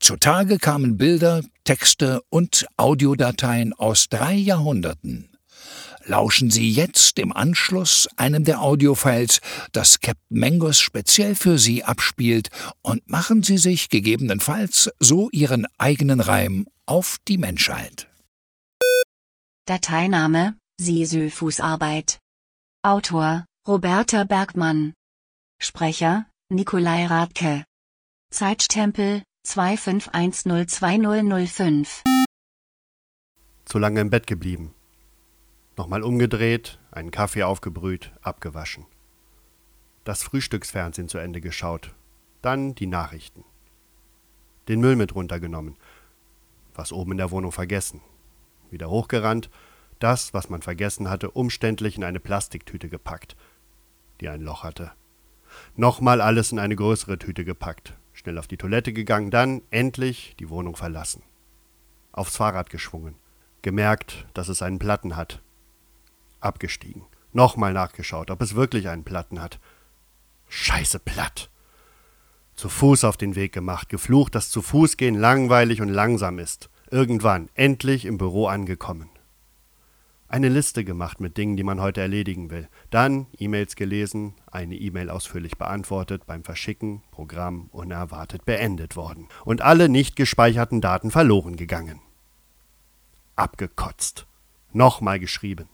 Zutage kamen Bilder, Texte und Audiodateien aus drei Jahrhunderten. Lauschen Sie jetzt im Anschluss einem der Audiofiles, das Captain Mangos speziell für Sie abspielt, und machen Sie sich gegebenenfalls so Ihren eigenen Reim auf die Menschheit. Dateiname Sisyphusarbeit. Autor Roberta Bergmann. Sprecher Nikolai Radke. Zeitstempel 25102005. Zu lange im Bett geblieben. Nochmal umgedreht, einen Kaffee aufgebrüht, abgewaschen. Das Frühstücksfernsehen zu Ende geschaut. Dann die Nachrichten. Den Müll mit runtergenommen. Was oben in der Wohnung vergessen. Wieder hochgerannt, das, was man vergessen hatte, umständlich in eine Plastiktüte gepackt, die ein Loch hatte. Nochmal alles in eine größere Tüte gepackt, schnell auf die Toilette gegangen, dann endlich die Wohnung verlassen. Aufs Fahrrad geschwungen, gemerkt, dass es einen Platten hat, abgestiegen. Nochmal nachgeschaut, ob es wirklich einen Platten hat. Scheiße platt. Zu Fuß auf den Weg gemacht, geflucht, dass zu Fuß gehen langweilig und langsam ist. Irgendwann, endlich im Büro angekommen. Eine Liste gemacht mit Dingen, die man heute erledigen will. Dann E-Mails gelesen, eine E-Mail ausführlich beantwortet, beim Verschicken, Programm unerwartet beendet worden. Und alle nicht gespeicherten Daten verloren gegangen. Abgekotzt. Nochmal geschrieben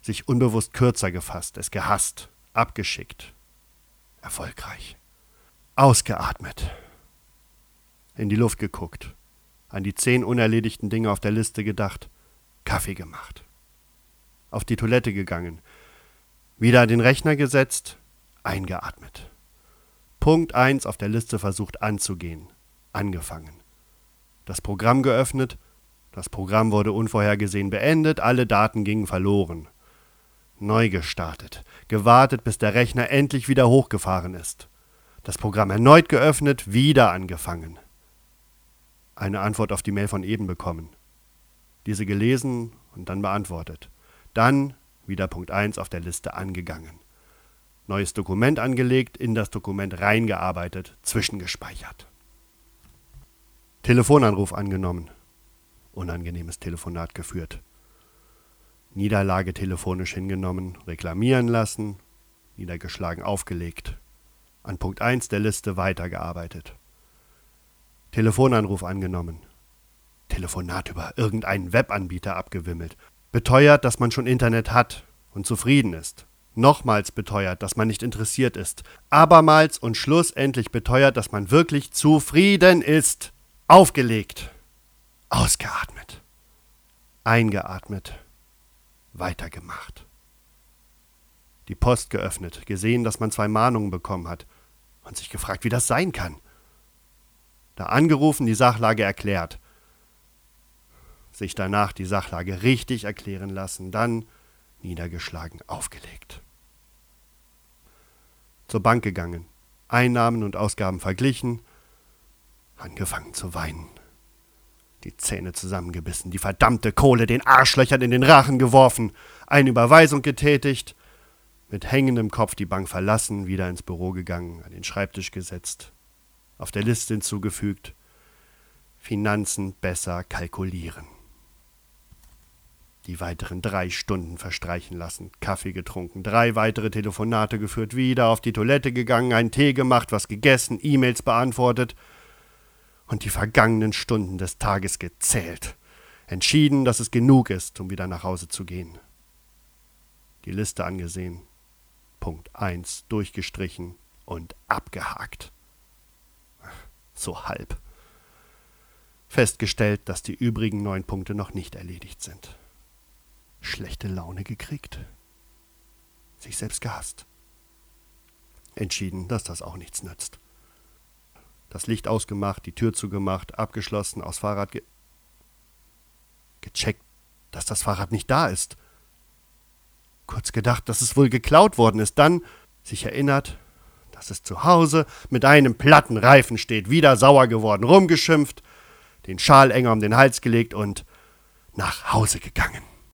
sich unbewusst kürzer gefasst, es gehasst, abgeschickt. Erfolgreich. Ausgeatmet. In die Luft geguckt, an die zehn unerledigten Dinge auf der Liste gedacht, Kaffee gemacht. Auf die Toilette gegangen, wieder an den Rechner gesetzt, eingeatmet. Punkt 1 auf der Liste versucht anzugehen, angefangen. Das Programm geöffnet, das Programm wurde unvorhergesehen beendet, alle Daten gingen verloren neu gestartet, gewartet, bis der Rechner endlich wieder hochgefahren ist. Das Programm erneut geöffnet, wieder angefangen. Eine Antwort auf die Mail von eben bekommen. Diese gelesen und dann beantwortet. Dann wieder Punkt 1 auf der Liste angegangen. Neues Dokument angelegt, in das Dokument reingearbeitet, zwischengespeichert. Telefonanruf angenommen. Unangenehmes Telefonat geführt. Niederlage telefonisch hingenommen, reklamieren lassen, niedergeschlagen aufgelegt. An Punkt 1 der Liste weitergearbeitet. Telefonanruf angenommen. Telefonat über irgendeinen Webanbieter abgewimmelt. Beteuert, dass man schon Internet hat und zufrieden ist. Nochmals beteuert, dass man nicht interessiert ist. Abermals und schlussendlich beteuert, dass man wirklich zufrieden ist. Aufgelegt. Ausgeatmet. Eingeatmet weitergemacht. Die Post geöffnet, gesehen, dass man zwei Mahnungen bekommen hat und sich gefragt, wie das sein kann. Da angerufen, die Sachlage erklärt. Sich danach die Sachlage richtig erklären lassen, dann niedergeschlagen aufgelegt. Zur Bank gegangen, Einnahmen und Ausgaben verglichen, angefangen zu weinen die Zähne zusammengebissen, die verdammte Kohle den Arschlöchern in den Rachen geworfen, eine Überweisung getätigt, mit hängendem Kopf die Bank verlassen, wieder ins Büro gegangen, an den Schreibtisch gesetzt, auf der Liste hinzugefügt, Finanzen besser kalkulieren. Die weiteren drei Stunden verstreichen lassen, Kaffee getrunken, drei weitere Telefonate geführt, wieder auf die Toilette gegangen, einen Tee gemacht, was gegessen, E-Mails beantwortet – und die vergangenen Stunden des Tages gezählt, entschieden, dass es genug ist, um wieder nach Hause zu gehen. Die Liste angesehen, Punkt 1 durchgestrichen und abgehakt. So halb. Festgestellt, dass die übrigen neun Punkte noch nicht erledigt sind. Schlechte Laune gekriegt. Sich selbst gehasst. Entschieden, dass das auch nichts nützt das Licht ausgemacht, die Tür zugemacht, abgeschlossen, aufs Fahrrad ge Gecheckt, dass das Fahrrad nicht da ist. Kurz gedacht, dass es wohl geklaut worden ist, dann sich erinnert, dass es zu Hause mit einem platten Reifen steht, wieder sauer geworden, rumgeschimpft, den Schal enger um den Hals gelegt und nach Hause gegangen.